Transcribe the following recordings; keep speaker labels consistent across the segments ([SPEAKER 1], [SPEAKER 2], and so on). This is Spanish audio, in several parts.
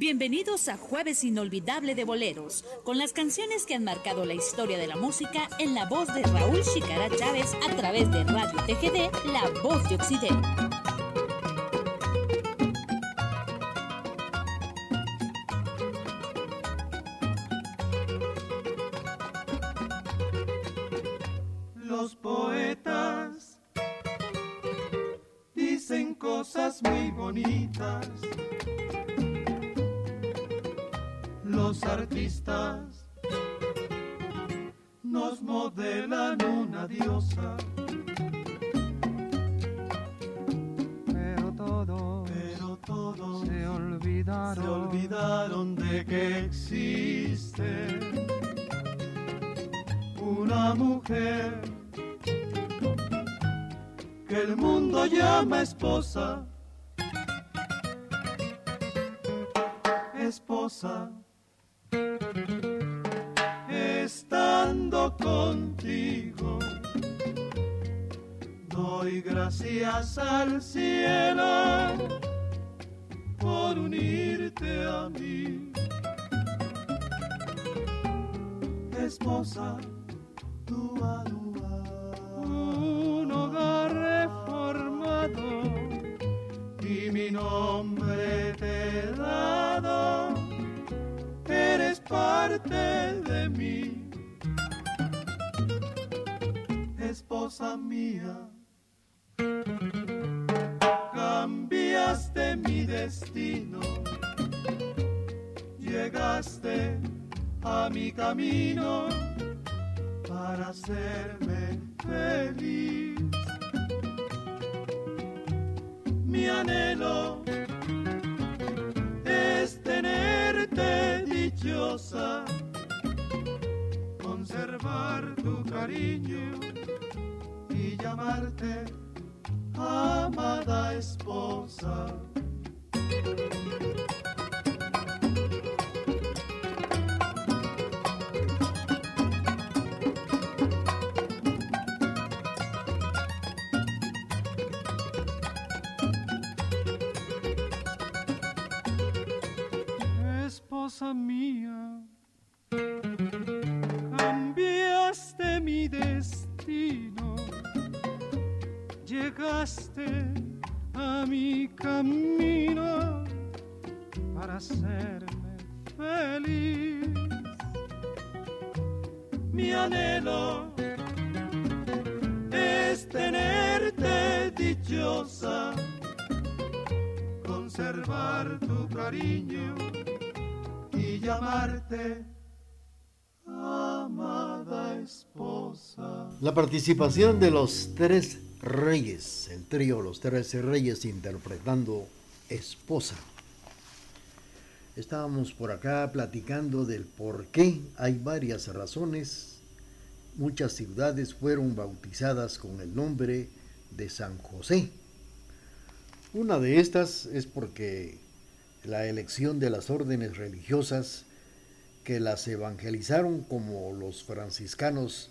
[SPEAKER 1] Bienvenidos a Jueves Inolvidable de Boleros, con las canciones que han marcado la historia de la música en la voz de Raúl Chicara Chávez a través de Radio TGD, La Voz de Occidente.
[SPEAKER 2] Los poetas dicen cosas muy bonitas destino, llegaste a mi camino para hacerme feliz. Mi anhelo es tenerte dichosa, conservar tu cariño y llamarte amada esposa.
[SPEAKER 3] Mía,
[SPEAKER 4] La participación de los tres reyes, el trío Los Tres Reyes interpretando Esposa. Estábamos por acá platicando del por qué hay varias razones. Muchas ciudades fueron bautizadas con el nombre de San José. Una de estas es porque la elección de las órdenes religiosas que las evangelizaron como los franciscanos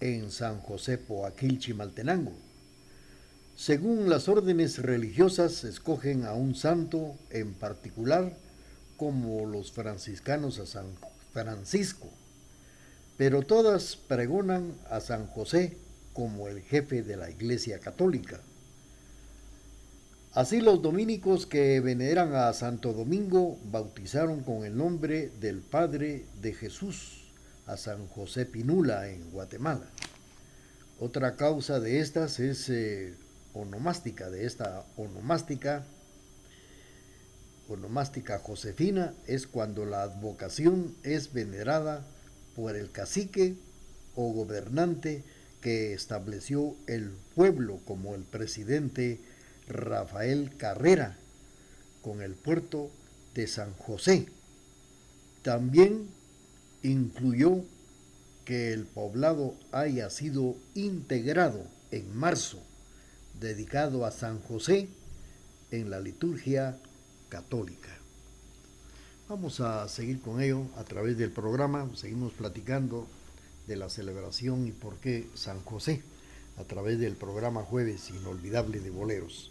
[SPEAKER 4] en San José Poaquil Chimaltenango. Según las órdenes religiosas, escogen a un santo en particular, como los franciscanos a San Francisco, pero todas pregonan a San José como el jefe de la Iglesia Católica. Así los dominicos que veneran a Santo Domingo bautizaron con el nombre del Padre de Jesús a San José Pinula en Guatemala. Otra causa de estas es eh, onomástica, de esta onomástica, onomástica josefina, es cuando la advocación es venerada por el cacique o gobernante que estableció el pueblo como el presidente Rafael Carrera con el puerto de San José. También incluyó que el poblado haya sido integrado en marzo, dedicado a San José en la liturgia católica. Vamos a seguir con ello a través del programa, seguimos platicando de la celebración y por qué San José a través del programa Jueves Inolvidable de Boleros.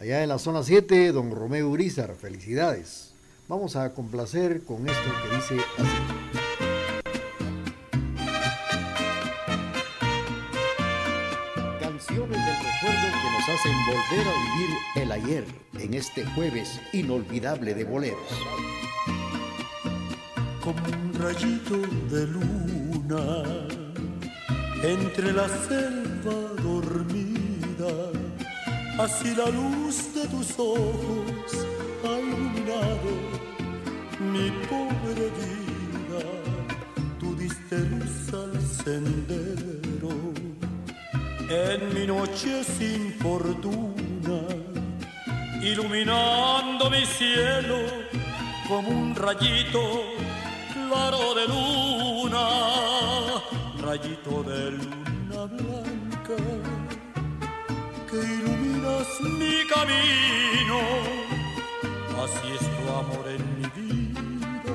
[SPEAKER 4] Allá en la zona 7, don Romeo Urizar, felicidades. Vamos a complacer con esto que dice así. Hacen volver a vivir el ayer en este jueves inolvidable de boleros.
[SPEAKER 5] Como un rayito de luna entre la selva dormida, así la luz de tus ojos ha iluminado mi pobre vida, tú diste luz al sendero en mi noche sin fortuna, iluminando mi cielo como un rayito claro de luna, rayito de luna blanca que iluminas mi camino. Así es tu amor en mi vida,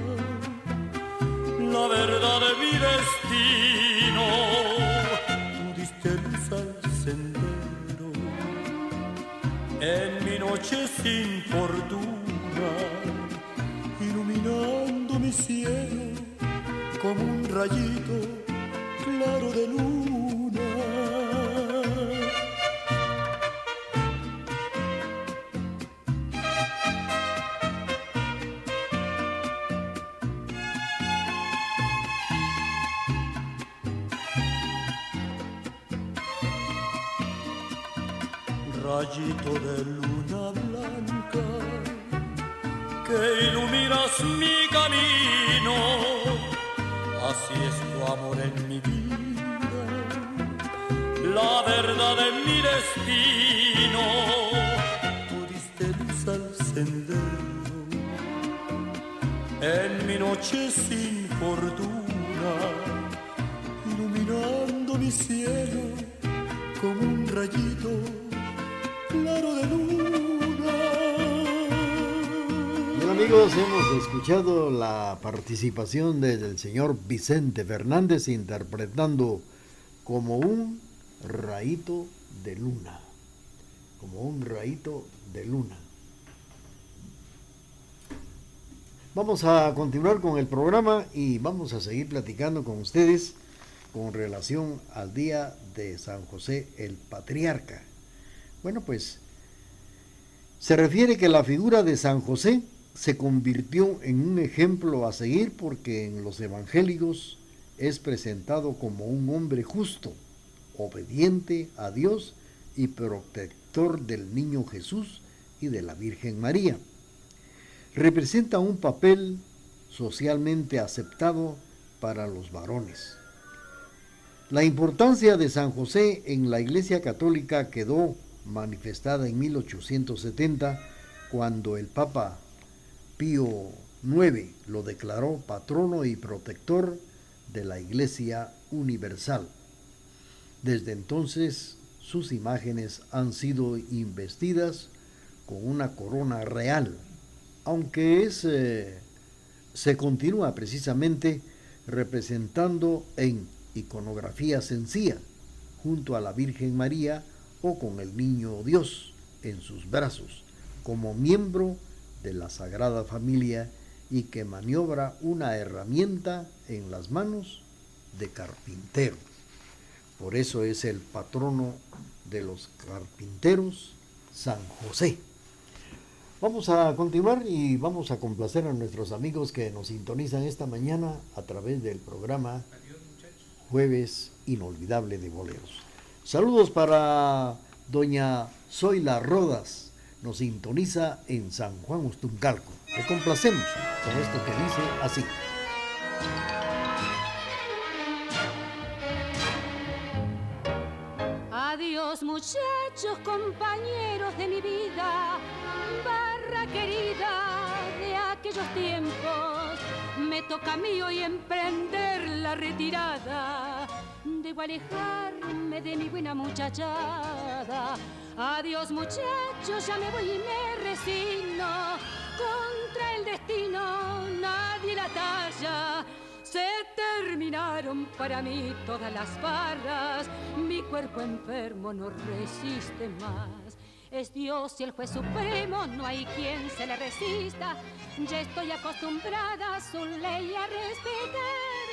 [SPEAKER 5] la verdad de mi destino. En mi noche sin fortuna, iluminando mi cielo como un rayito claro de luna. Rayito de luna blanca que iluminas mi camino. Así es tu amor en mi vida, la verdad de mi destino. Tú diste luz al sendero en mi noche sin fortuna, iluminando mi cielo como un rayito claro
[SPEAKER 4] amigos, hemos escuchado la participación del señor Vicente Fernández interpretando como un rayito de luna. Como un rayito de luna. Vamos a continuar con el programa y vamos a seguir platicando con ustedes con relación al día de San José el Patriarca. Bueno, pues se refiere que la figura de San José se convirtió en un ejemplo a seguir porque en los evangélicos es presentado como un hombre justo, obediente a Dios y protector del niño Jesús y de la Virgen María. Representa un papel socialmente aceptado para los varones. La importancia de San José en la Iglesia Católica quedó manifestada en 1870 cuando el Papa Pío IX lo declaró patrono y protector de la Iglesia Universal. Desde entonces sus imágenes han sido investidas con una corona real, aunque es, eh, se continúa precisamente representando en iconografía sencilla junto a la Virgen María o con el niño Dios en sus brazos, como miembro de la Sagrada Familia y que maniobra una herramienta en las manos de carpintero. Por eso es el patrono de los carpinteros, San José. Vamos a continuar y vamos a complacer a nuestros amigos que nos sintonizan esta mañana a través del programa Jueves Inolvidable de Boleros. Saludos para doña Zoila Rodas, nos sintoniza en San Juan Ustuncalco. Le complacemos con esto que dice así.
[SPEAKER 6] Adiós muchachos, compañeros de mi vida, barra querida de aquellos tiempos. Me toca a mí hoy emprender la retirada. Debo alejarme de mi buena muchachada. Adiós muchachos, ya me voy y me resigno. Contra el destino nadie la talla. Se terminaron para mí todas las barras. Mi cuerpo enfermo no resiste más. Es Dios y el juez supremo, no hay quien se le resista. Ya estoy acostumbrada a su ley a respetar,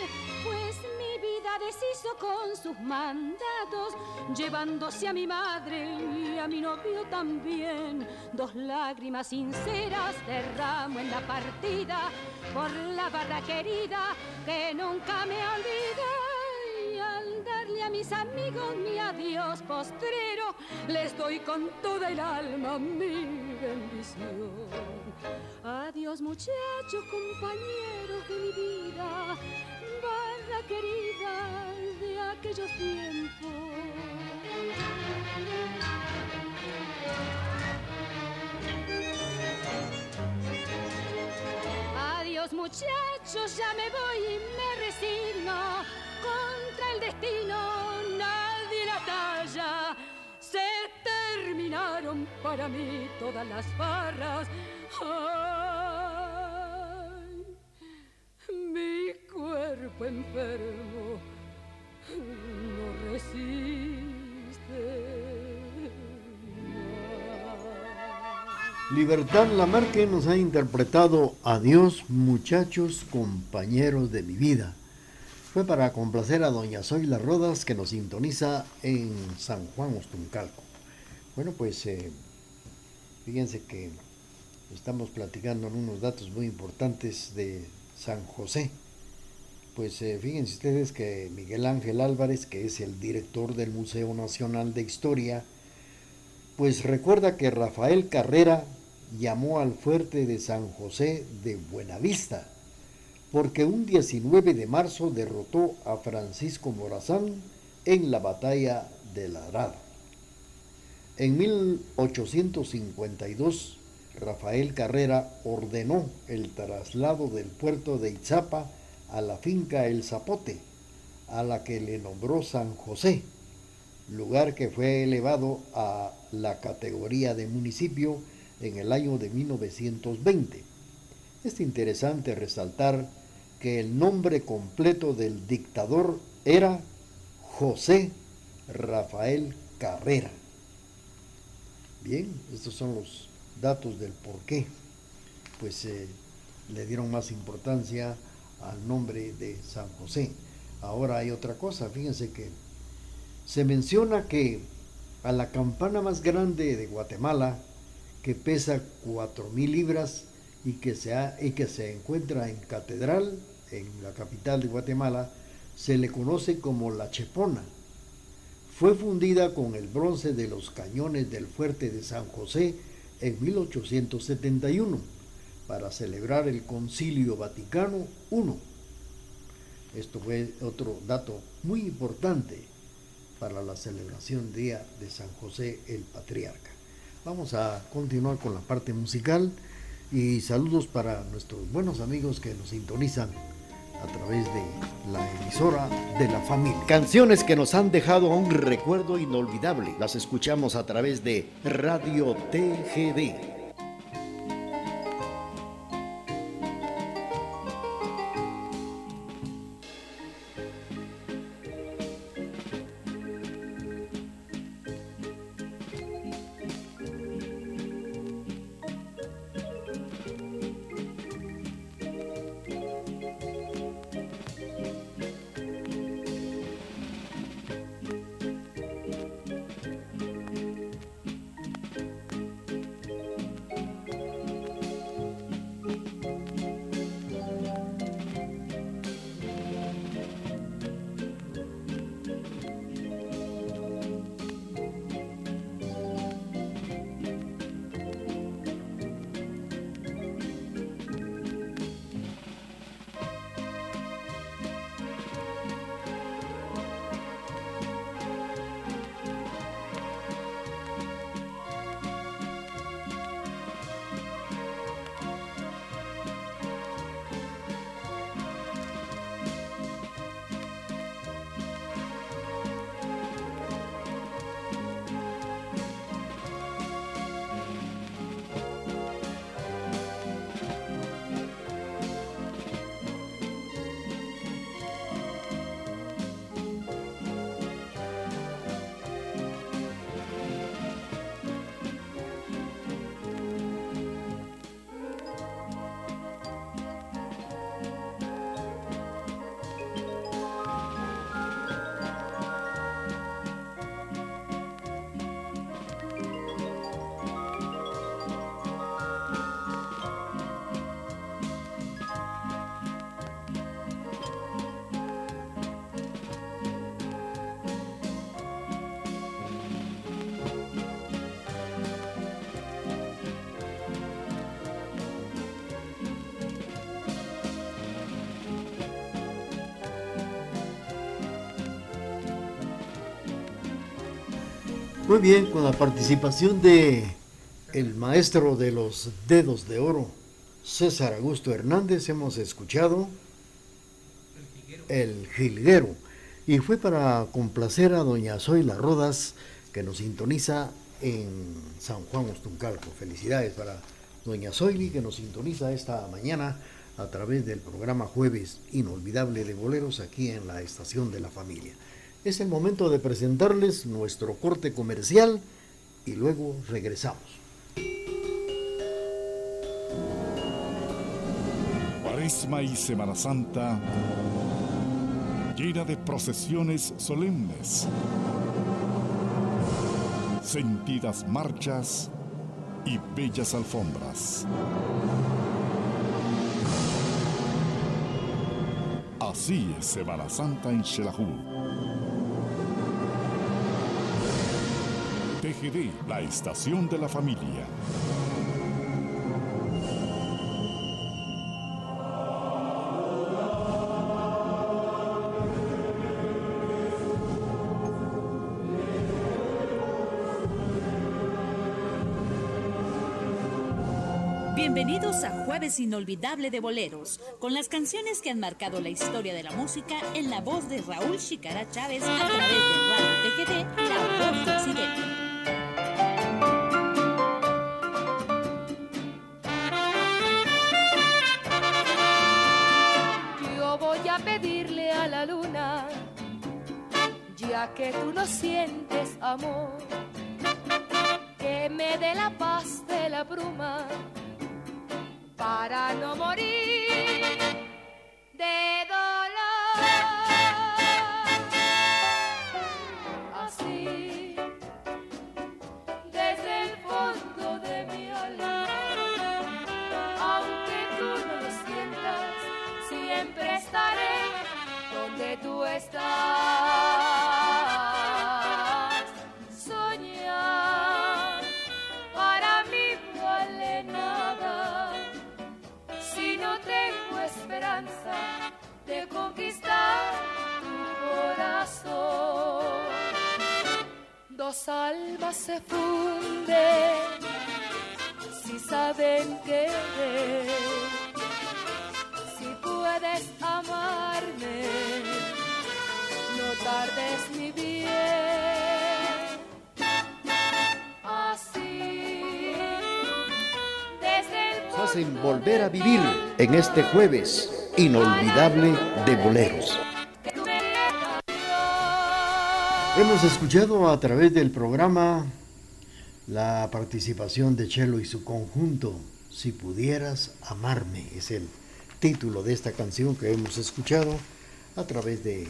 [SPEAKER 6] pues mi vida deshizo con sus mandatos, llevándose a mi madre y a mi novio también. Dos lágrimas sinceras derramo en la partida por la barra querida que nunca me olvida a mis amigos mi adiós postrero, les doy con toda el alma mi bendición. Adiós muchachos, compañeros de mi vida, querida de aquellos tiempos. Adiós muchachos, ya me voy y me resigno contra el destino nadie la talla. Se terminaron para mí todas las barras. Ay, mi cuerpo enfermo no resiste.
[SPEAKER 4] Libertad Lamarque nos ha interpretado Adiós muchachos compañeros de mi vida fue para complacer a doña Zoila Rodas que nos sintoniza en San Juan Ostuncalco. Bueno, pues eh, fíjense que estamos platicando en unos datos muy importantes de San José. Pues eh, fíjense ustedes que Miguel Ángel Álvarez, que es el director del Museo Nacional de Historia, pues recuerda que Rafael Carrera llamó al fuerte de San José de Buenavista porque un 19 de marzo derrotó a Francisco Morazán en la batalla de Ladrada. En 1852, Rafael Carrera ordenó el traslado del puerto de Itzapa a la finca El Zapote, a la que le nombró San José, lugar que fue elevado a la categoría de municipio en el año de 1920. Es interesante resaltar que el nombre completo del dictador era José Rafael Carrera. Bien, estos son los datos del por qué. Pues eh, le dieron más importancia al nombre de San José. Ahora hay otra cosa, fíjense que se menciona que a la campana más grande de Guatemala, que pesa 4.000 libras y que, se y que se encuentra en Catedral, en la capital de Guatemala, se le conoce como la Chepona. Fue fundida con el bronce de los cañones del fuerte de San José en 1871 para celebrar el Concilio Vaticano I. Esto fue otro dato muy importante para la celebración Día de San José el Patriarca. Vamos a continuar con la parte musical y saludos para nuestros buenos amigos que nos sintonizan a través de la emisora de la familia.
[SPEAKER 7] Canciones que nos han dejado un recuerdo inolvidable. Las escuchamos a través de Radio TGD
[SPEAKER 4] Muy bien, con la participación de el maestro de los dedos de oro, César Augusto Hernández, hemos escuchado El Jilguero. Y fue para complacer a doña Zoila Rodas, que nos sintoniza en San Juan Ostuncalco. Felicidades para doña Zoili, que nos sintoniza esta mañana a través del programa Jueves Inolvidable de Boleros aquí en la Estación de la Familia. Es el momento de presentarles nuestro corte comercial y luego regresamos.
[SPEAKER 8] Cuaresma y Semana Santa llena de procesiones solemnes, sentidas marchas y bellas alfombras. Así es Semana Santa en Xelajú La estación de la familia.
[SPEAKER 1] Bienvenidos a Jueves Inolvidable de Boleros, con las canciones que han marcado la historia de la música en la voz de Raúl Chicara Chávez a través de Radio TGD, La Voz de Occidente.
[SPEAKER 7] Que tú no sientes amor, que me dé la paz de la bruma para no morir de dolor. Así, Dos almas se funden si saben querer. Si puedes amarme, no tardes mi bien. Así, desde el
[SPEAKER 9] hacen volver a vivir en este jueves inolvidable de boleros.
[SPEAKER 4] Hemos escuchado a través del programa la participación de Chelo y su conjunto, Si pudieras amarme, es el título de esta canción que hemos escuchado a través de,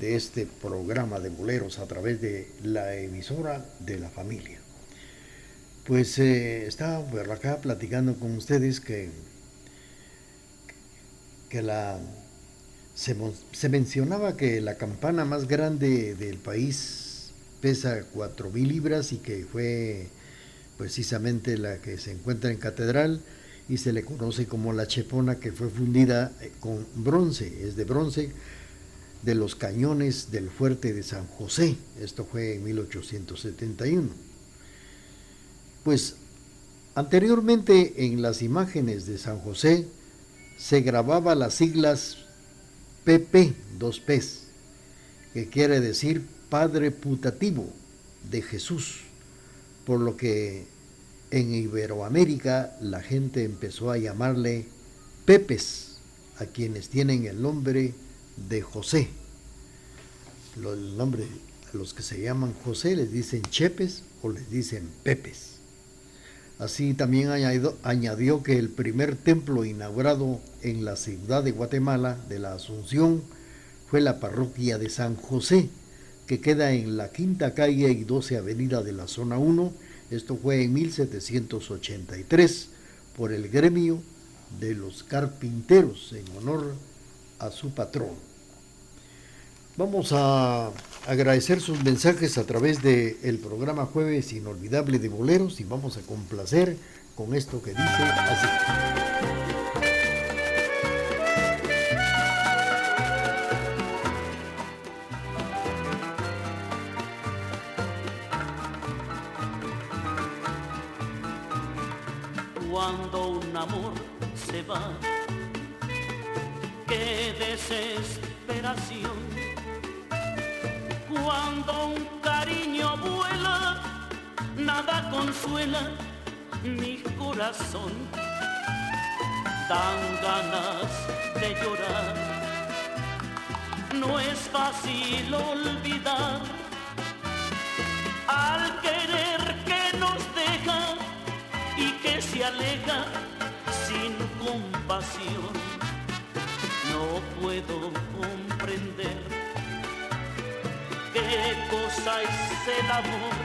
[SPEAKER 4] de este programa de boleros, a través de la emisora de la familia. Pues eh, estaba acá platicando con ustedes que que la se, mencionaba que la campana más grande del país pesa 4.000 libras y que fue precisamente la que se encuentra en Catedral y se le conoce como la chepona que fue fundida eh, con bronce, es de bronce de los cañones del fuerte de San José. Esto fue en 1871. Pues anteriormente en las imágenes de San José se grababa las siglas PP, dos P's, que quiere decir Padre Putativo de Jesús, por lo que en Iberoamérica la gente empezó a llamarle Pepes, a quienes tienen el nombre de José. A los que se llaman José les dicen Chepes o les dicen Pepes. Así también añadió, que el primer templo inaugurado en la ciudad de Guatemala de la Asunción fue la parroquia de San José, que queda en la quinta calle y 12 avenida de la zona 1. Esto fue en 1783 por el gremio de los carpinteros en honor a su patrón. Vamos a agradecer sus mensajes a través del de programa Jueves Inolvidable de Boleros y vamos a complacer con esto que dice así.
[SPEAKER 10] Cuando un amor se va, qué desesperación cuando un cariño vuela, nada consuela mi corazón. Dan ganas de llorar. No es fácil olvidar al querer que nos deja y que se aleja sin compasión. No puedo comprender qué cosa es el amor.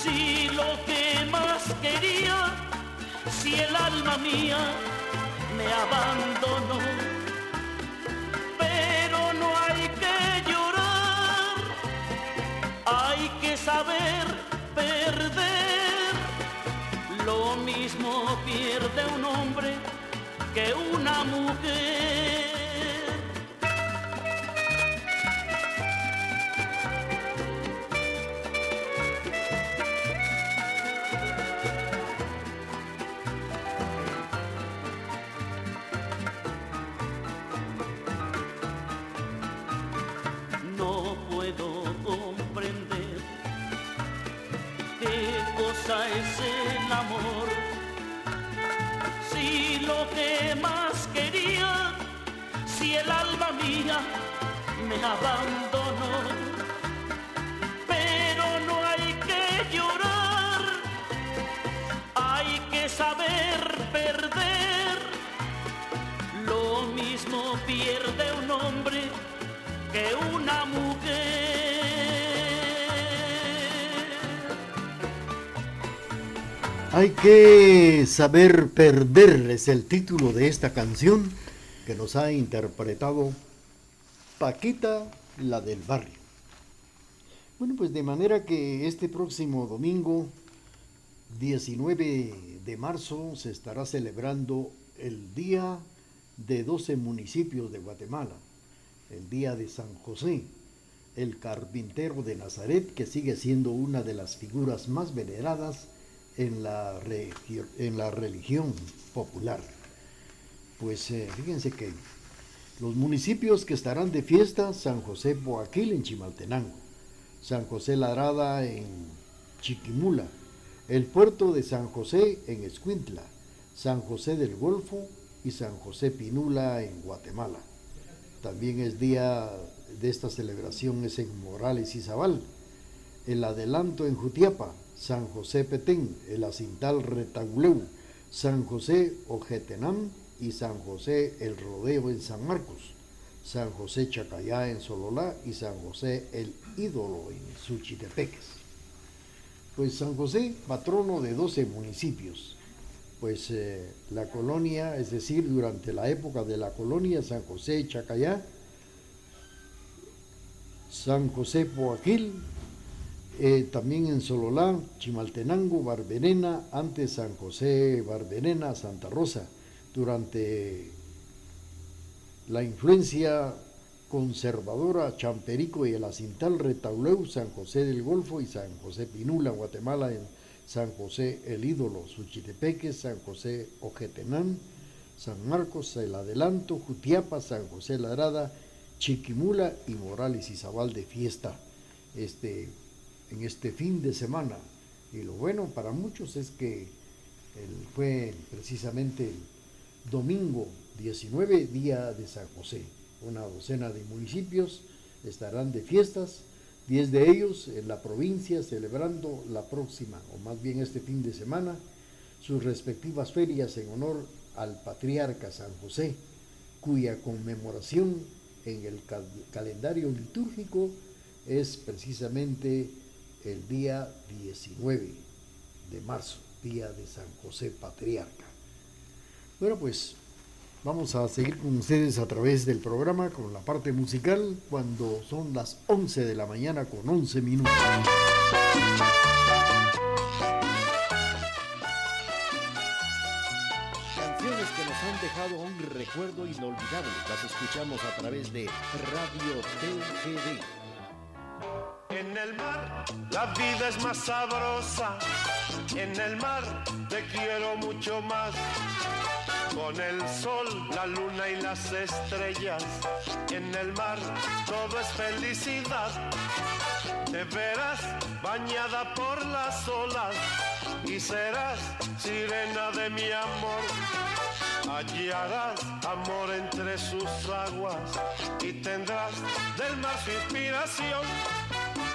[SPEAKER 10] Si lo que más quería, si el alma mía me abandonó, pero no hay que llorar, hay que saber perder. Lo mismo pierde un hombre que una mujer. Mía me abandonó. Pero no hay que llorar, hay que saber perder. Lo mismo pierde un hombre que una mujer.
[SPEAKER 4] Hay que saber perder es el título de esta canción que nos ha interpretado Paquita, la del barrio. Bueno, pues de manera que este próximo domingo, 19 de marzo, se estará celebrando el Día de 12 municipios de Guatemala, el Día de San José, el carpintero de Nazaret, que sigue siendo una de las figuras más veneradas en la, religión popular. Pues eh, fíjense que los municipios que estarán de fiesta, San José Boaquil en Chimaltenango, San José Ladrada en Chiquimula, el puerto de San José en Escuintla, San José del Golfo y San José Pinula en Guatemala. También es día de esta celebración es en Morales y Zabal, el adelanto en Jutiapa, San José Petén, el acintal Retaguleu, San José Ojetenam y San José el Rodeo en San Marcos, San José Chacayá en Sololá y San José el Ídolo en Suchitepeques. Pues San José, patrono de 12 municipios. Pues eh, la colonia, es decir, durante la época de la colonia, San José Chacayá, San José Poaquil, eh, también en Sololá, Chimaltenango, Barberena, antes San José Barberena, Santa Rosa, durante la influencia conservadora Champerico y el Acintal Retauleu, San José del Golfo y San José Pinula, Guatemala, en San José el Ídolo, Suchitepeque, San José Ojetenán, San Marcos, el Adelanto, Jutiapa, San José Ladrada, Chiquimula y Morales y Zabal de fiesta este, en este fin de semana. Y lo bueno para muchos es que fue precisamente domingo 19, día de San José. Una docena de municipios estarán de fiestas, 10 de ellos en la provincia celebrando la próxima, o más bien este fin de semana, sus respectivas ferias en honor al patriarca San José, cuya conmemoración en el cal- calendario litúrgico es precisamente el día 19 de marzo, día de San José Patriarca. Bueno, pues vamos a seguir con ustedes a través del programa con la parte musical cuando son las 11 de la mañana con 11 minutos.
[SPEAKER 7] Canciones que nos han dejado un recuerdo inolvidable. Las escuchamos a través de Radio TGD.
[SPEAKER 11] En el mar la vida es más sabrosa. En el mar te quiero mucho más. Con el sol, la luna y las estrellas, en el mar todo es felicidad. Te verás bañada por las olas y serás sirena de mi amor. Hallarás amor entre sus aguas y tendrás del mar inspiración.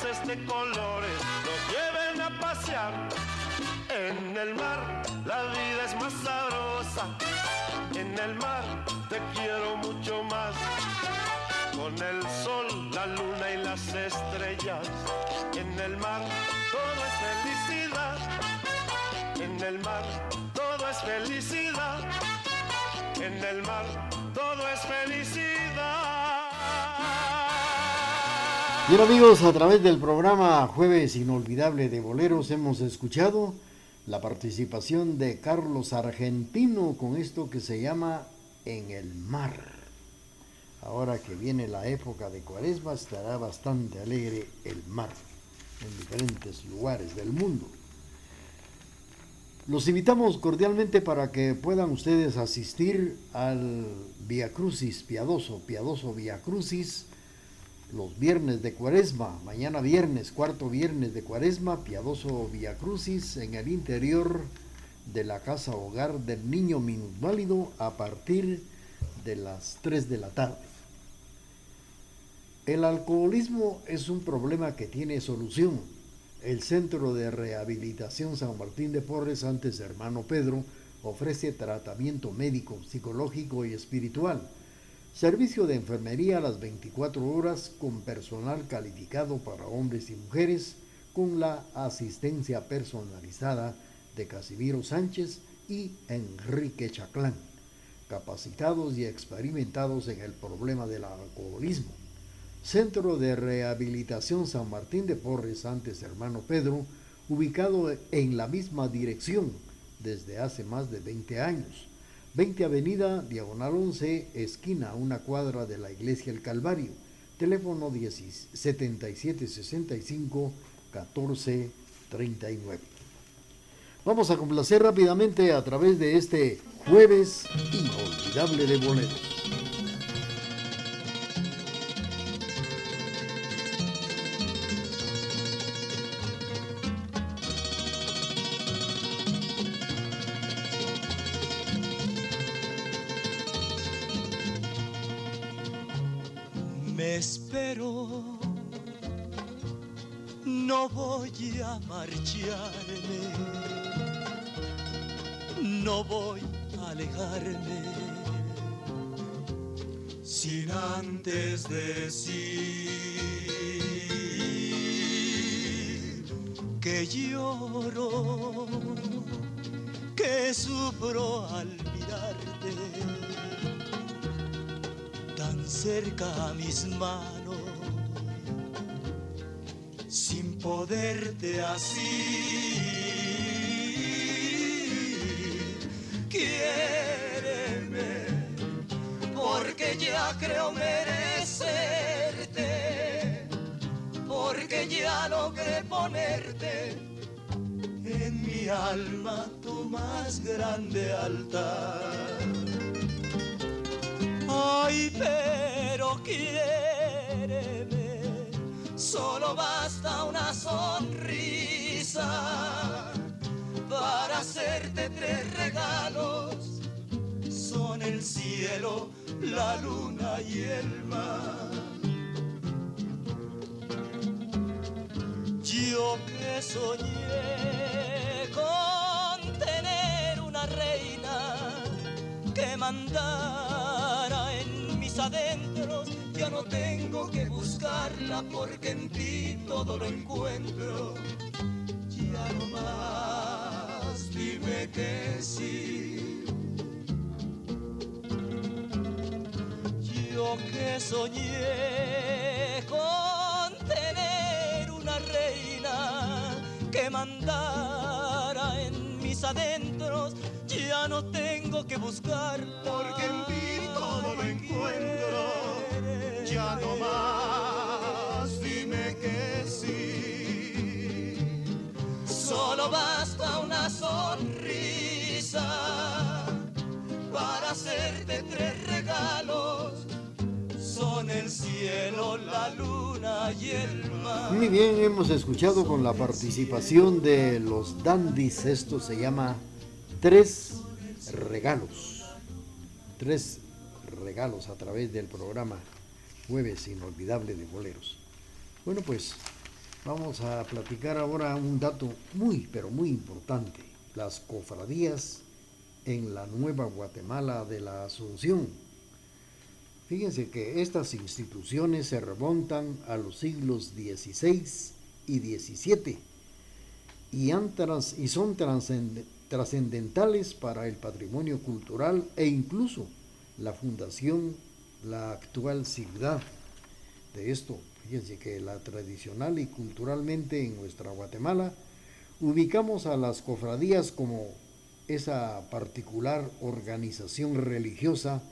[SPEAKER 11] Peces de colores nos lleven a pasear. En el mar la vida es más sabrosa. En el mar te quiero mucho más. Con el sol, la luna y las estrellas. En el mar todo es felicidad. En el mar todo es felicidad. En el mar todo es felicidad.
[SPEAKER 4] Bien amigos, a través del programa Jueves Inolvidable de Boleros hemos escuchado la participación de Carlos Argentino con esto que se llama En el Mar. Ahora que viene la época de Cuaresma estará bastante alegre el mar en diferentes lugares del mundo. Los invitamos cordialmente para que puedan ustedes asistir al Via Crucis piadoso, piadoso Via Crucis, los viernes de Cuaresma, mañana viernes, cuarto viernes de Cuaresma, piadoso Via Crucis en el interior de la casa hogar del niño minusválido a partir de las 3 de la tarde. El alcoholismo es un problema que tiene solución. El Centro de Rehabilitación San Martín de Porres, antes hermano Pedro, ofrece tratamiento médico, psicológico y espiritual. Servicio de enfermería a las 24 horas con personal calificado para hombres y mujeres con la asistencia personalizada de Casimiro Sánchez y Enrique Chaclán, capacitados y experimentados en el problema del alcoholismo. Centro de Rehabilitación San Martín de Porres, antes hermano Pedro, ubicado en la misma dirección desde hace más de 20 años. 20 Avenida, Diagonal 11, esquina, una cuadra de la Iglesia El Calvario. Teléfono 7765 1439. Vamos a complacer rápidamente a través de este jueves inolvidable de boleros.
[SPEAKER 12] Decir que lloro, que sufro al mirarte tan cerca a mis manos, sin poderte así. Grande altar. Ay, quiéreme, solo basta una sonrisa para hacerte tres regalos. Son el cielo, la luna y el mar. Yo que soñé mandara en mis adentros, ya no tengo que buscarla porque en ti todo lo encuentro. Ya no más, dime que sí. Yo que soñé con tener una reina que mandara en mis adentros, ya no tengo que buscarla.
[SPEAKER 2] Porque en ti todo lo encuentro. Ya no más, dime que sí.
[SPEAKER 12] Solo basta una sonrisa para hacerte tres regalos. Son el cielo, la luna y el mar.
[SPEAKER 4] Muy bien, hemos escuchado con la participación de los dandies, esto se llama Tres Regalos. Tres regalos a través del programa Jueves Inolvidable de Boleros. Bueno, pues vamos a platicar ahora un dato muy, pero muy importante. Las cofradías en la Nueva Guatemala de la Asunción. Fíjense que estas instituciones se remontan a los siglos XVI y XVII y, trans- y son trascend- trascendentales para el patrimonio cultural e incluso la fundación, la actual ciudad de esto. Fíjense que la tradicional y culturalmente en nuestra Guatemala ubicamos a las cofradías como esa particular organización religiosa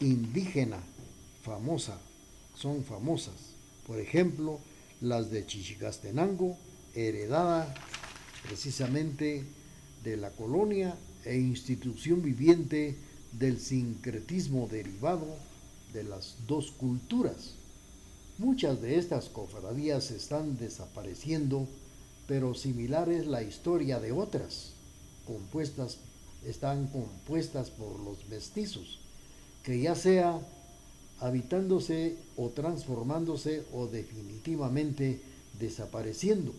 [SPEAKER 4] indígena famosa, son famosas. Por ejemplo, las de Chichicastenango, heredada precisamente de la colonia e institución viviente del sincretismo derivado de las dos culturas. Muchas de estas cofradías están desapareciendo, pero similar es la historia de otras, compuestas, están compuestas por los mestizos, que ya sea habitándose o transformándose o definitivamente desapareciendo,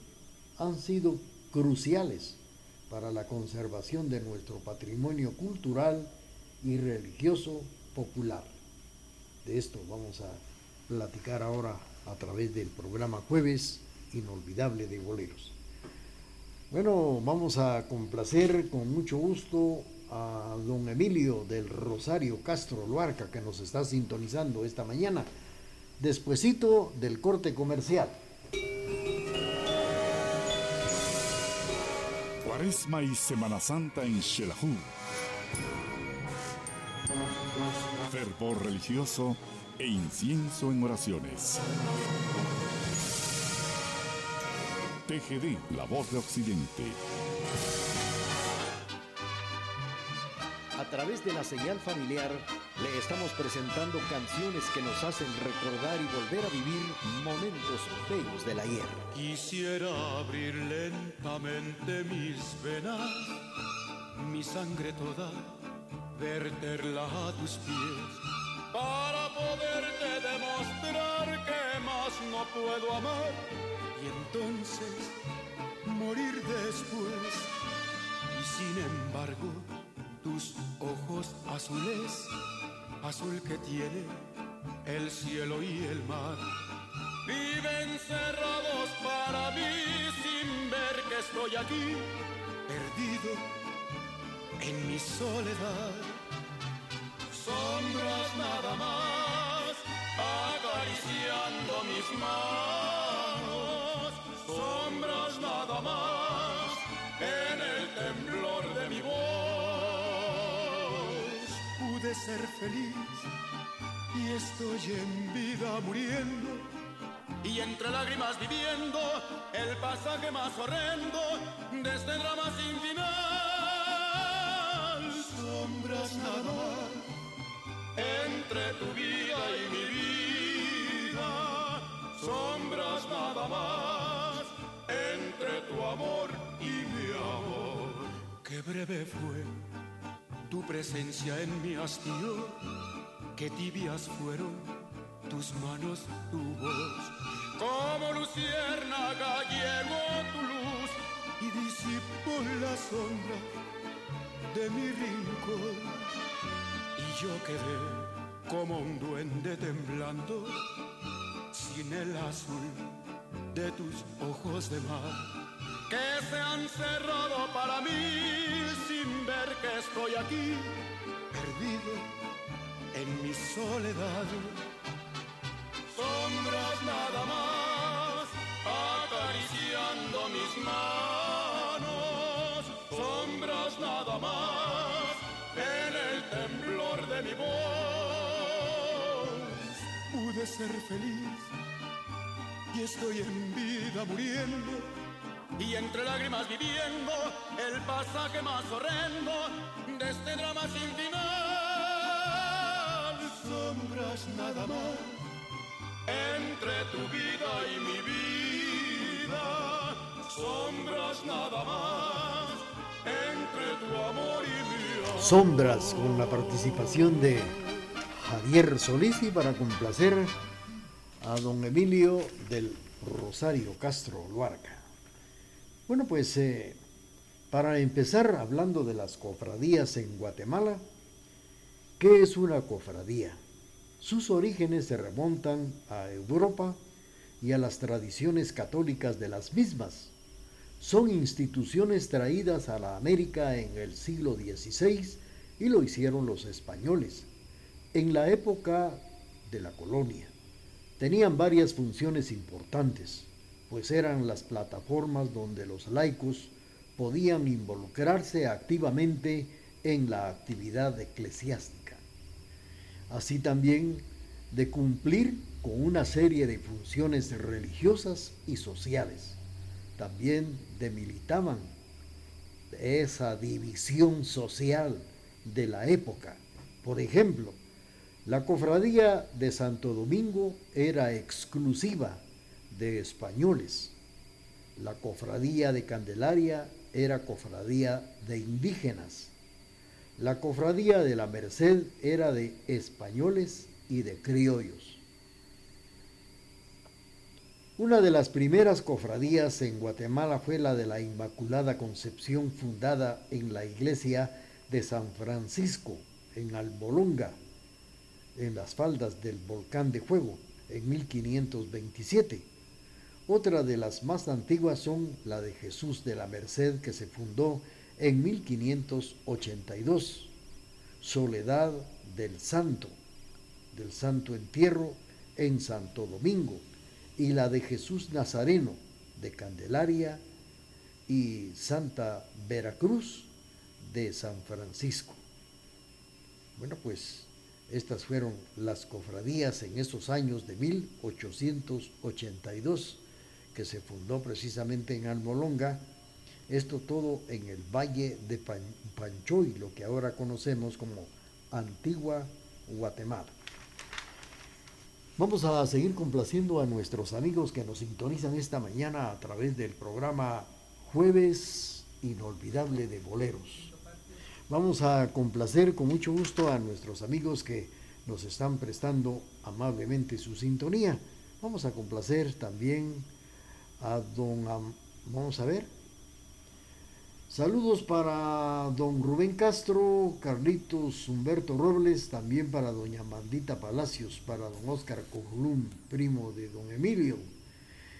[SPEAKER 4] han sido cruciales para la conservación de nuestro patrimonio cultural y religioso popular. De esto vamos a platicar ahora a través del programa Jueves Inolvidable de Boleros. Bueno, vamos a complacer con mucho gusto a don Emilio del Rosario Castro Luarca que nos está sintonizando esta mañana, despuesito del corte comercial.
[SPEAKER 8] Cuaresma y Semana Santa en Xelajú. Fervor religioso e incienso en oraciones. TGD, la voz de Occidente.
[SPEAKER 13] Través de la señal familiar le estamos presentando canciones que nos hacen recordar y volver a vivir momentos bellos del ayer.
[SPEAKER 5] Quisiera abrir lentamente mis venas, mi sangre toda, verterla a tus pies, para poderte demostrar que más no puedo amar y entonces morir después. Y sin embargo, tus ojos azules, azul que tiene el cielo y el mar, viven cerrados para mí sin ver que estoy aquí, perdido en mi soledad. Sombras nada más, acariciando mis manos, pude ser feliz y estoy en vida muriendo. Y entre lágrimas viviendo el pasaje más horrendo de este drama sin final. Sombras nadar entre tu vida y mi vida. Sombras nada más entre tu amor y mi amor. Qué breve fue tu presencia en mi hastío, que tibias fueron tus manos, tu voz. Como luciérnaga llegó tu luz y disipó la sombra de mi rincón. Y yo quedé como un duende temblando sin el azul de tus ojos de mar que se han cerrado para mí sin ver que estoy aquí, perdido en mi soledad. Sombras nada más, acariciando mis manos, sombras nada más, en el temblor de mi voz. Pude ser feliz y estoy en vida muriendo y entre lágrimas viviendo el pasaje más horrendo de este drama sin final. Sombras nada más entre tu vida y mi vida. Sombras nada más entre tu amor y mi amor.
[SPEAKER 4] Sombras con la participación de Javier Solís y para complacer a don Emilio del Rosario Castro Luarca. Bueno, pues eh, para empezar hablando de las cofradías en Guatemala, ¿qué es una cofradía? Sus orígenes se remontan a Europa y a las tradiciones católicas de las mismas. Son instituciones traídas a la América en el siglo XVI y lo hicieron los españoles, en la época de la colonia. Tenían varias funciones importantes pues eran las plataformas donde los laicos podían involucrarse activamente en la actividad eclesiástica. Así también de cumplir con una serie de funciones religiosas y sociales. También demilitaban esa división social de la época. Por ejemplo, la cofradía de Santo Domingo era exclusiva de españoles. La cofradía de Candelaria era cofradía de indígenas. La cofradía de la Merced era de españoles y de criollos. Una de las primeras cofradías en Guatemala fue la de la Inmaculada Concepción fundada en la iglesia de San Francisco, en Albolonga, en las faldas del volcán de fuego, en 1527 otra de las más antiguas son la de Jesús de la Merced que se fundó en 1582, Soledad del Santo, del Santo Entierro en Santo Domingo, y la de Jesús Nazareno de Candelaria y Santa Veracruz de San Francisco. Bueno, pues estas fueron las cofradías en esos años de 1882 que se fundó precisamente en Almolonga, esto todo en el Valle de Panchoy, lo que ahora conocemos como Antigua Guatemala. Vamos a seguir complaciendo a nuestros amigos que nos sintonizan esta mañana a través del programa Jueves Inolvidable de Boleros. Vamos a complacer con mucho gusto a nuestros amigos que nos están prestando amablemente su sintonía. Vamos a complacer también a don, vamos a ver, saludos para don Rubén Castro, Carlitos Humberto Robles, también para doña Mandita Palacios, para don Oscar Cojulum, primo de don Emilio,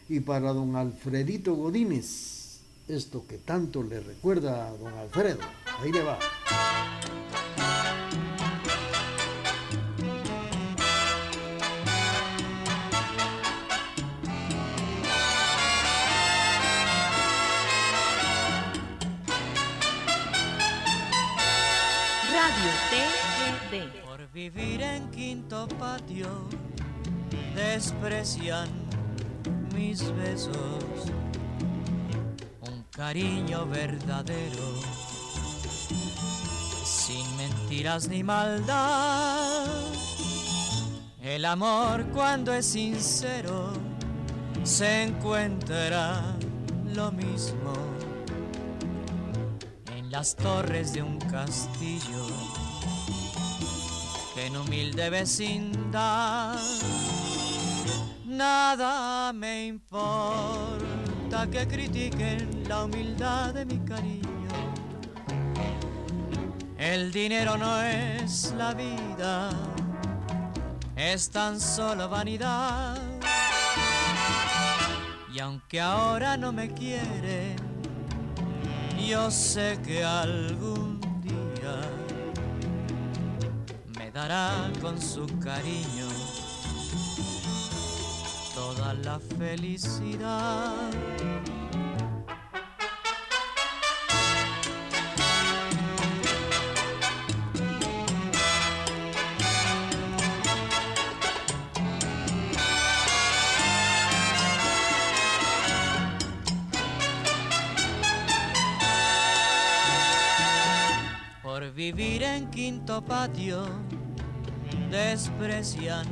[SPEAKER 4] y para don Alfredito Godínez, esto que tanto le recuerda a don Alfredo. Ahí le va.
[SPEAKER 14] Vivir en quinto patio desprecian mis besos, un cariño verdadero, sin mentiras ni maldad. El amor cuando es sincero se encuentra lo mismo en las torres de un castillo en humilde vecindad nada me importa que critiquen la humildad de mi cariño. El dinero no es la vida, es tan solo vanidad. Y aunque ahora no me quieren, yo sé que algún dará con su cariño toda la felicidad. Por vivir en quinto patio desprecian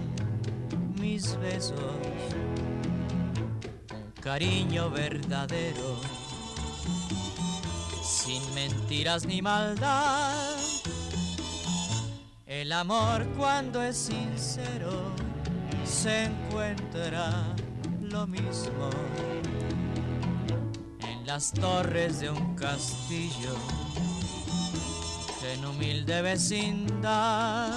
[SPEAKER 14] mis besos, un cariño verdadero, sin mentiras ni maldad. El amor cuando es sincero se encuentra lo mismo en las torres de un castillo que en humilde vecindad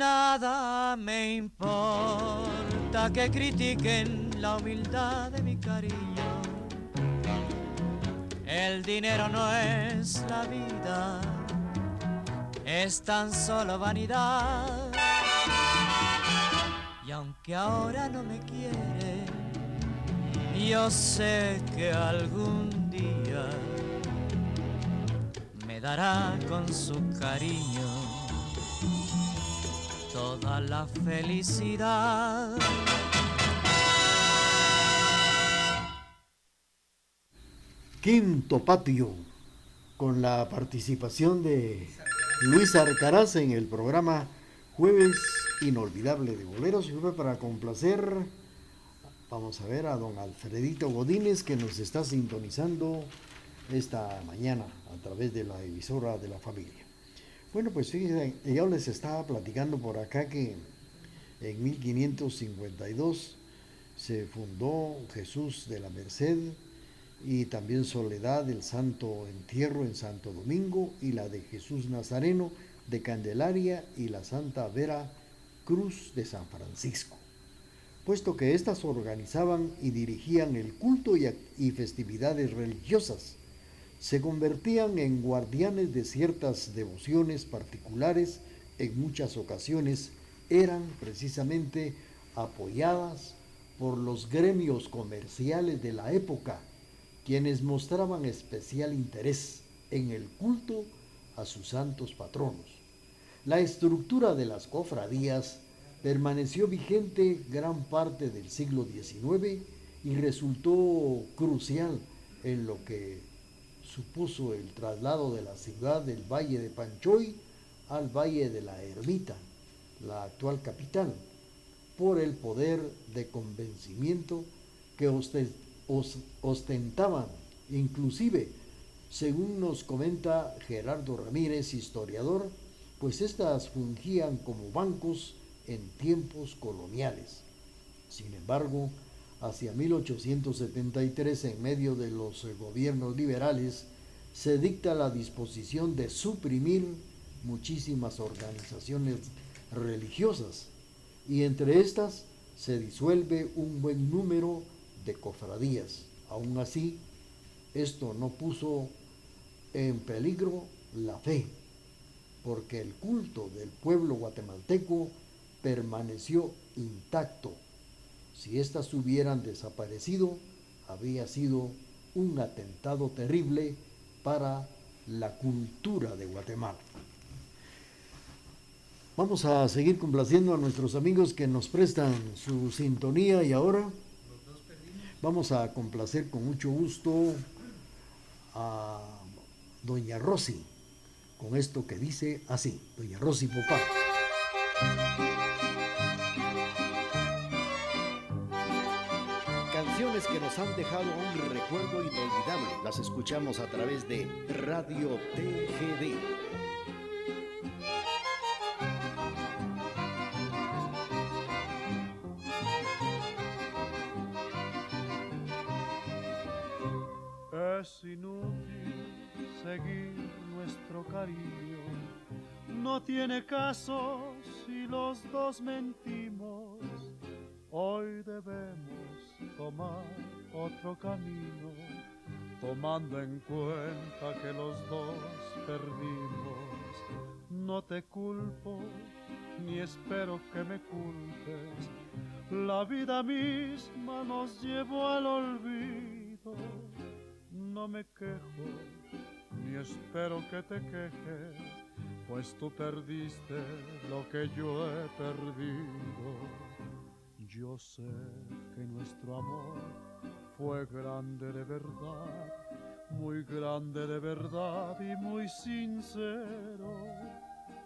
[SPEAKER 14] nada me importa que critiquen la humildad de mi cariño. El dinero no es la vida, es tan solo vanidad. Y aunque ahora no me quiere, yo sé que algún día me dará con su cariño toda la felicidad.
[SPEAKER 4] Quinto Patio, con la participación de Luis Arcaraz en el programa Jueves Inolvidable de Boleros. Y fue para complacer, vamos a ver, a don Alfredito Godínez que nos está sintonizando esta mañana a través de la emisora de la familia. Bueno, pues fíjense, yo les estaba platicando por acá que en 1552 se fundó Jesús de la Merced y también Soledad del Santo Entierro en Santo Domingo y la de Jesús Nazareno de Candelaria y la Santa Vera Cruz de San Francisco, puesto que éstas organizaban y dirigían el culto y, y festividades religiosas se convertían en guardianes de ciertas devociones particulares, en muchas ocasiones eran precisamente apoyadas por los gremios comerciales de la época, quienes mostraban especial interés en el culto a sus santos patronos. La estructura de las cofradías permaneció vigente gran parte del siglo XIX y resultó crucial en lo que supuso el traslado de la ciudad del Valle de Panchoy al Valle de la Ermita, la actual capital, por el poder de convencimiento que ostentaban, inclusive, según nos comenta Gerardo Ramírez, historiador, pues éstas fungían como bancos en tiempos coloniales. Sin embargo, hacia 1873, en medio de los gobiernos liberales, se dicta la disposición de suprimir muchísimas organizaciones religiosas y entre estas se disuelve un buen número de cofradías. Aún así, esto no puso en peligro la fe, porque el culto del pueblo guatemalteco permaneció intacto si éstas hubieran desaparecido, habría sido un atentado terrible para la cultura de Guatemala. Vamos a seguir complaciendo a nuestros amigos que nos prestan su sintonía y ahora vamos a complacer con mucho gusto a Doña Rosy con esto que dice así, Doña Rosy Popá.
[SPEAKER 7] Que nos han dejado un recuerdo inolvidable. Las escuchamos a través de Radio TGD.
[SPEAKER 15] Es inútil seguir nuestro cariño, no tiene caso si los dos mentimos. Hoy debemos tomar otro camino, tomando en cuenta que los dos perdimos. No te culpo, ni espero que me culpes. La vida misma nos llevó al olvido. No me quejo, ni espero que te quejes, pues tú perdiste lo que yo he perdido. Yo sé que nuestro amor fue grande de verdad, muy grande de verdad y muy sincero,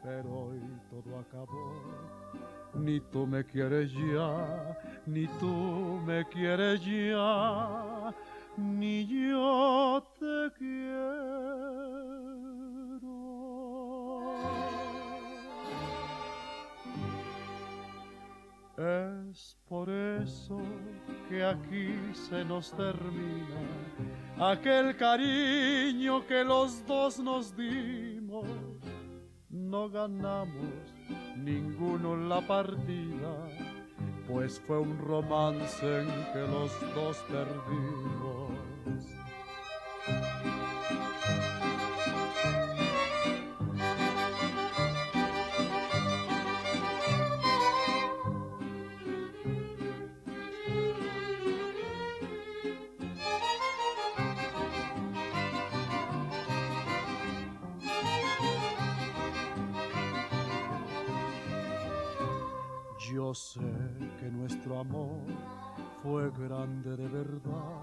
[SPEAKER 15] pero hoy todo acabó. Ni tú me quieres ya, ni tú me quieres ya, ni yo te quiero. Es por eso que aquí se nos termina aquel cariño que los dos nos dimos. No ganamos ninguno la partida, pues fue un romance en que los dos perdimos. Fue grande de verdad,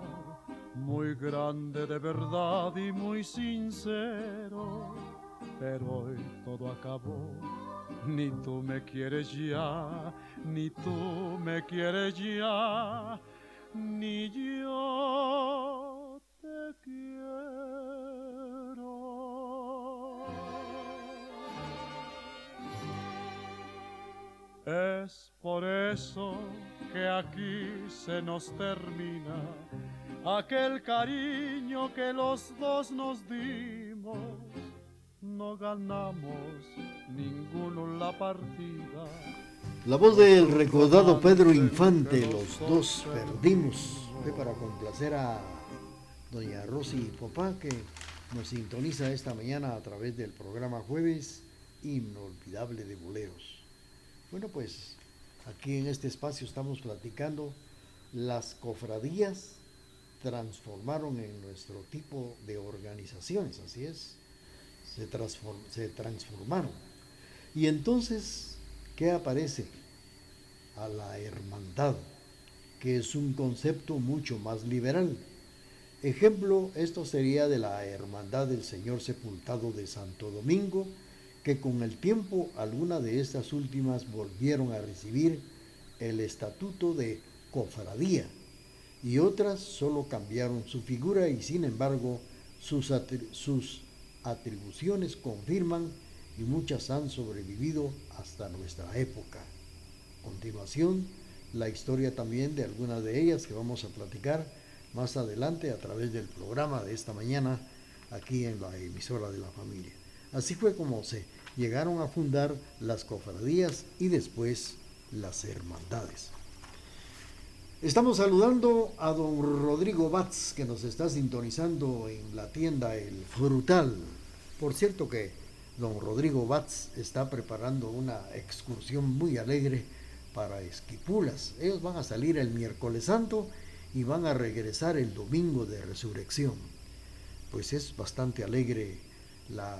[SPEAKER 15] muy grande de verdad y muy sincero, pero hoy todo acabó. Ni tú me quieres ya, ni tú me quieres ya, ni yo te quiero. Es por eso aquí se nos termina aquel cariño que los dos nos dimos. No ganamos ninguno la partida.
[SPEAKER 4] La voz del recordado Pedro Infante, los dos perdimos. Fue para complacer a doña Rosy Popá que nos sintoniza esta mañana a través del programa Jueves Inolvidable de Boleros. Bueno, pues aquí en este espacio estamos platicando las cofradías transformaron en nuestro tipo de organizaciones, así es, se, se transformaron. Y entonces, ¿qué aparece? A la hermandad, que es un concepto mucho más liberal. Ejemplo, esto sería de la Hermandad del Señor Sepultado de Santo Domingo, que con el tiempo algunas de estas últimas volvieron a recibir el estatuto de cofradía y otras solo cambiaron su figura y sin embargo sus, atribuciones confirman y muchas han sobrevivido hasta nuestra época. A continuación, la historia también de algunas de ellas que vamos a platicar más adelante a través del programa de esta mañana aquí en la emisora de la familia. Así fue como se llegaron a fundar las cofradías y después las hermandades. Estamos saludando a don Rodrigo Batz que nos está sintonizando en la tienda El Frutal. Por cierto que don Rodrigo Batz está preparando una excursión muy alegre para Esquipulas. Ellos van a salir el miércoles santo y van a regresar el domingo de resurrección. Pues es bastante alegre la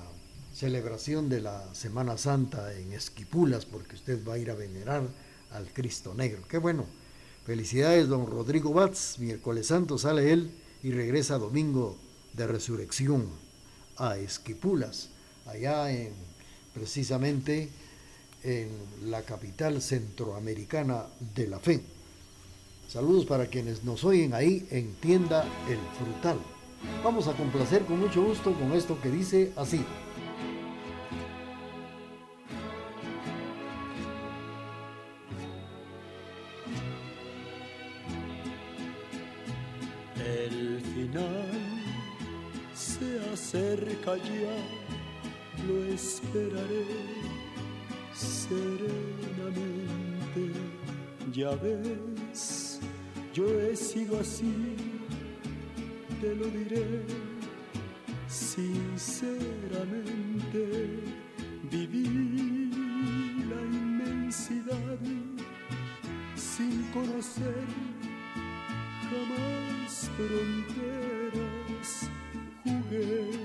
[SPEAKER 4] celebración de la Semana Santa en Esquipulas porque usted va a ir a venerar al Cristo Negro. Qué bueno. Felicidades, don Rodrigo Batz. Miércoles Santo sale él y regresa domingo de resurrección a Esquipulas, allá en precisamente en la capital centroamericana de la fe. Saludos para quienes nos oyen ahí en Tienda El Frutal. Vamos a complacer con mucho gusto con esto que dice así.
[SPEAKER 5] Ya, lo esperaré serenamente. Ya ves, yo he sido así, te lo diré sinceramente. Viví la inmensidad sin conocer jamás fronteras jugué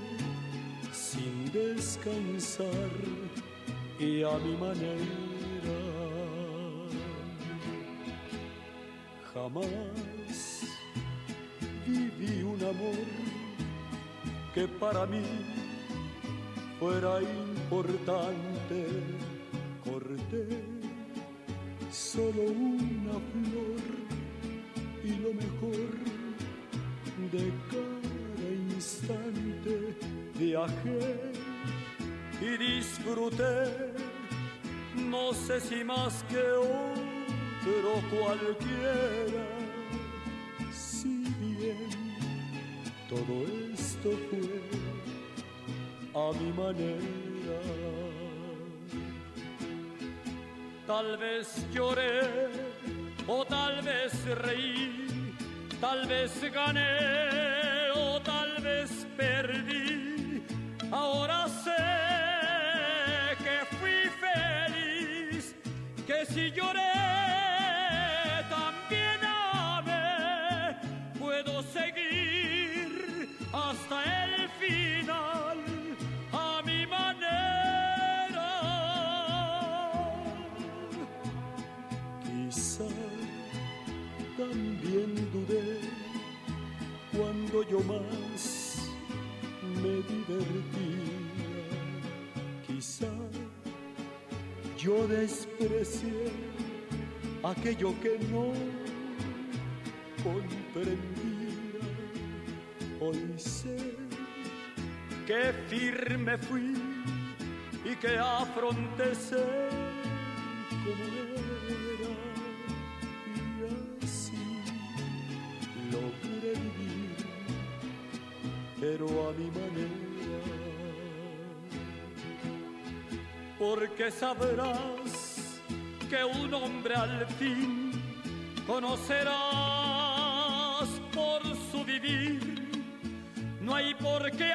[SPEAKER 5] descansar y a mi manera. Jamás viví un amor que para mí fuera importante. Corté solo una flor y lo mejor de cada instante viajé y disfruté, no sé si más que otro cualquiera, si bien todo esto fue a mi manera. Tal vez lloré o tal vez reí, tal vez gané cuando yo más me divertía. Quizá yo desprecié aquello que no comprendía. Hoy sé que firme fui y que afronté ser como era mi manera. Porque sabrás que un hombre al fin conocerás por su vivir. No hay por qué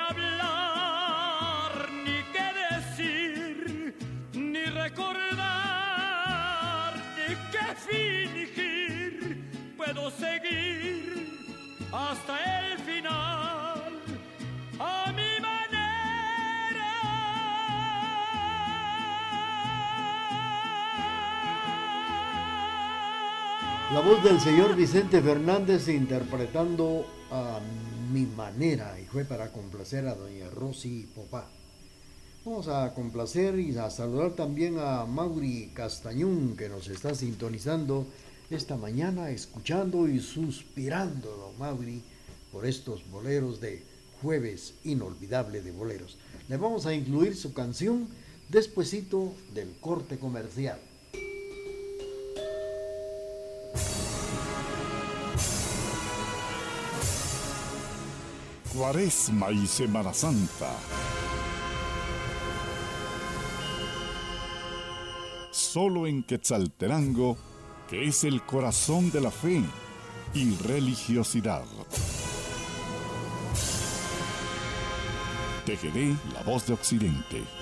[SPEAKER 4] La voz del señor Vicente Fernández interpretando a mi manera y fue para complacer a doña Rosy Popá. Vamos a complacer y a saludar también a Mauri Castañón que nos está sintonizando esta mañana, escuchando y suspirando, don Mauri, por estos boleros de jueves inolvidable de boleros. Le vamos a incluir su canción despuesito del corte comercial.
[SPEAKER 8] Cuaresma y Semana Santa. Solo en Quetzalterango, que es el corazón de la fe y religiosidad. TGD, La Voz de Occidente.